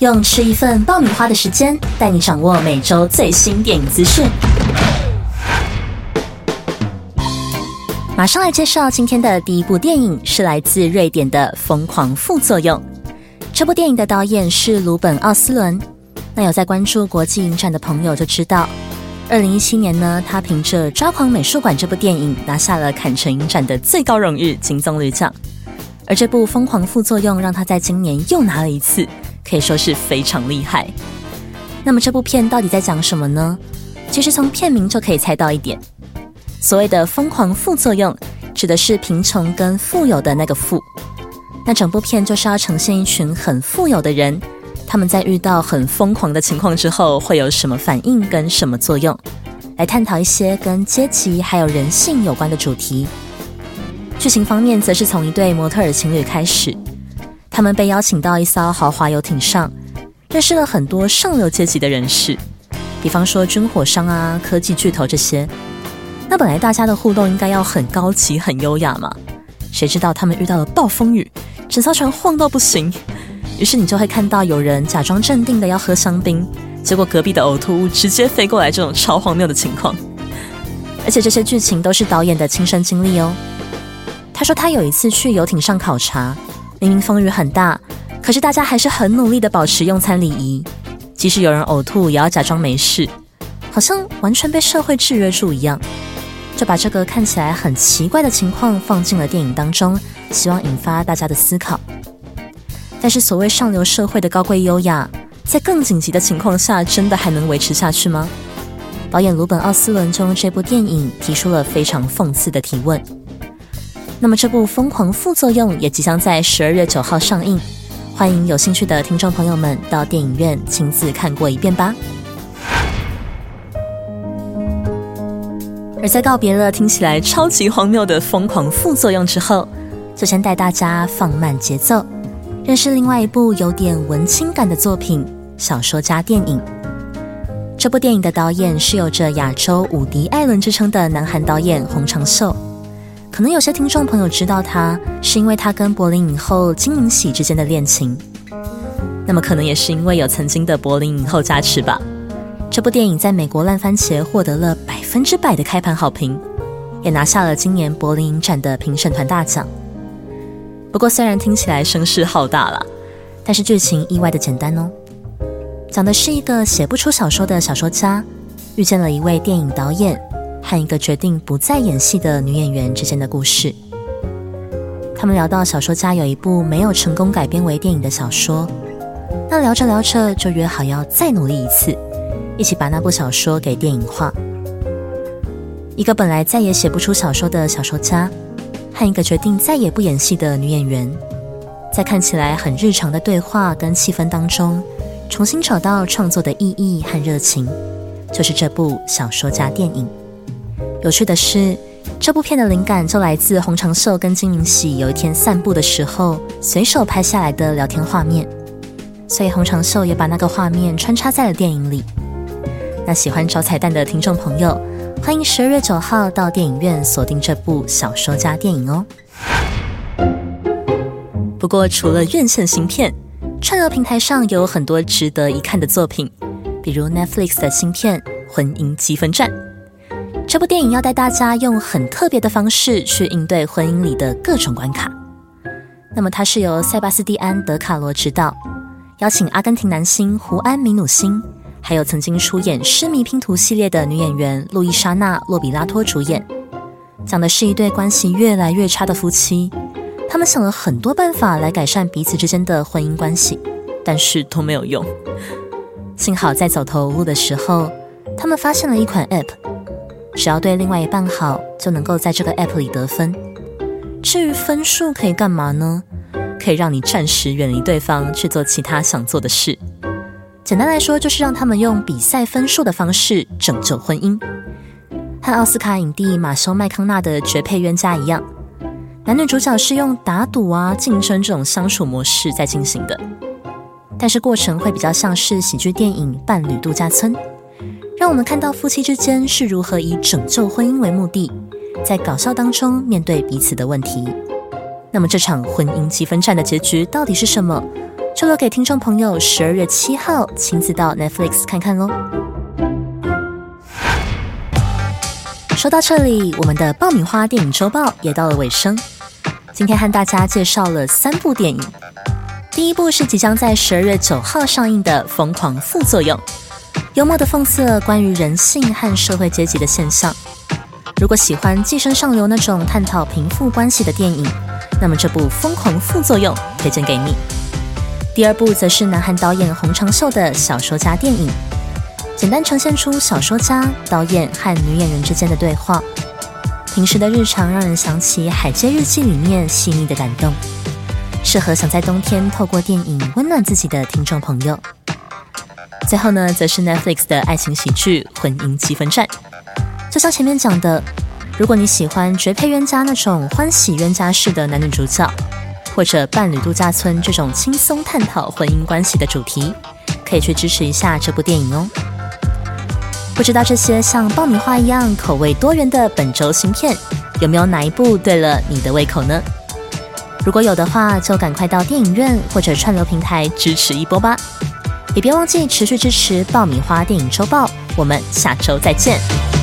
用吃一份爆米花的时间，带你掌握每周最新电影资讯。马上来介绍今天的第一部电影，是来自瑞典的《疯狂副作用》。这部电影的导演是鲁本·奥斯伦。那有在关注国际影展的朋友就知道，二零一七年呢，他凭着《抓狂美术馆》这部电影拿下了坎城影展的最高荣誉金棕榈奖。而这部《疯狂副作用》让他在今年又拿了一次。可以说是非常厉害。那么这部片到底在讲什么呢？其实从片名就可以猜到一点。所谓的疯狂副作用，指的是贫穷跟富有的那个富。那整部片就是要呈现一群很富有的人，他们在遇到很疯狂的情况之后，会有什么反应跟什么作用，来探讨一些跟阶级还有人性有关的主题。剧情方面，则是从一对模特儿情侣开始。他们被邀请到一艘豪华游艇上，认识了很多上流阶级的人士，比方说军火商啊、科技巨头这些。那本来大家的互动应该要很高级、很优雅嘛，谁知道他们遇到了暴风雨，整艘船晃到不行。于是你就会看到有人假装镇定的要喝香槟，结果隔壁的呕吐物直接飞过来，这种超荒谬的情况。而且这些剧情都是导演的亲身经历哦。他说他有一次去游艇上考察。明明风雨很大，可是大家还是很努力的保持用餐礼仪，即使有人呕吐，也要假装没事，好像完全被社会制约住一样。就把这个看起来很奇怪的情况放进了电影当中，希望引发大家的思考。但是所谓上流社会的高贵优雅，在更紧急的情况下，真的还能维持下去吗？导演鲁本·奥斯伦就用这部电影提出了非常讽刺的提问。那么这部《疯狂副作用》也即将在十二月九号上映，欢迎有兴趣的听众朋友们到电影院亲自看过一遍吧。而在告别了听起来超级荒谬的《疯狂副作用》之后，就先带大家放慢节奏，认识另外一部有点文青感的作品——小说家电影。这部电影的导演是有着亚洲伍迪·艾伦之称的南韩导演洪长秀。可能有些听众朋友知道他，是因为他跟柏林影后金敏喜之间的恋情。那么可能也是因为有曾经的柏林影后加持吧。这部电影在美国烂番茄获得了百分之百的开盘好评，也拿下了今年柏林影展的评审团大奖。不过虽然听起来声势浩大了，但是剧情意外的简单哦。讲的是一个写不出小说的小说家，遇见了一位电影导演。和一个决定不再演戏的女演员之间的故事。他们聊到小说家有一部没有成功改编为电影的小说，那聊着聊着就约好要再努力一次，一起把那部小说给电影化。一个本来再也写不出小说的小说家，和一个决定再也不演戏的女演员，在看起来很日常的对话跟气氛当中，重新找到创作的意义和热情，就是这部小说家电影。有趣的是，这部片的灵感就来自洪长秀跟金明喜有一天散步的时候随手拍下来的聊天画面，所以洪长秀也把那个画面穿插在了电影里。那喜欢找彩蛋的听众朋友，欢迎十二月九号到电影院锁定这部小说家电影哦。不过，除了院线新片，串流平台上有很多值得一看的作品，比如 Netflix 的新片《婚姻积分战》。这部电影要带大家用很特别的方式去应对婚姻里的各种关卡。那么，它是由塞巴斯蒂安·德卡罗执导，邀请阿根廷男星胡安·米努辛，还有曾经出演《失迷拼图》系列的女演员路易莎娜·洛比拉托主演。讲的是一对关系越来越差的夫妻，他们想了很多办法来改善彼此之间的婚姻关系，但是都没有用。幸好在走投无路的时候，他们发现了一款 App。只要对另外一半好，就能够在这个 app 里得分。至于分数可以干嘛呢？可以让你暂时远离对方，去做其他想做的事。简单来说，就是让他们用比赛分数的方式拯救婚姻。和奥斯卡影帝马修麦康纳的《绝配冤家》一样，男女主角是用打赌啊、竞争这种相处模式在进行的，但是过程会比较像是喜剧电影《伴侣度假村》。让我们看到夫妻之间是如何以拯救婚姻为目的，在搞笑当中面对彼此的问题。那么这场婚姻积分战的结局到底是什么？就留给听众朋友十二月七号亲自到 Netflix 看看喽。说到这里，我们的爆米花电影周报也到了尾声。今天和大家介绍了三部电影，第一部是即将在十二月九号上映的《疯狂副作用》，幽默的讽刺了关于人性和社会阶级的现象。如果喜欢《寄生上流》那种探讨贫富关系的电影，那么这部《疯狂副作用》推荐给你。第二部则是南韩导演洪长秀的小说家电影。简单呈现出小说家、导演和女演员之间的对话。平时的日常让人想起《海街日记》里面细腻的感动，适合想在冬天透过电影温暖自己的听众朋友。最后呢，则是 Netflix 的爱情喜剧《婚姻积分战》。就像前面讲的，如果你喜欢绝配冤家那种欢喜冤家式的男女主角，或者伴侣度假村这种轻松探讨婚姻关系的主题，可以去支持一下这部电影哦。不知道这些像爆米花一样口味多元的本周新片，有没有哪一部对了你的胃口呢？如果有的话，就赶快到电影院或者串流平台支持一波吧！也别忘记持续支持爆米花电影周报，我们下周再见。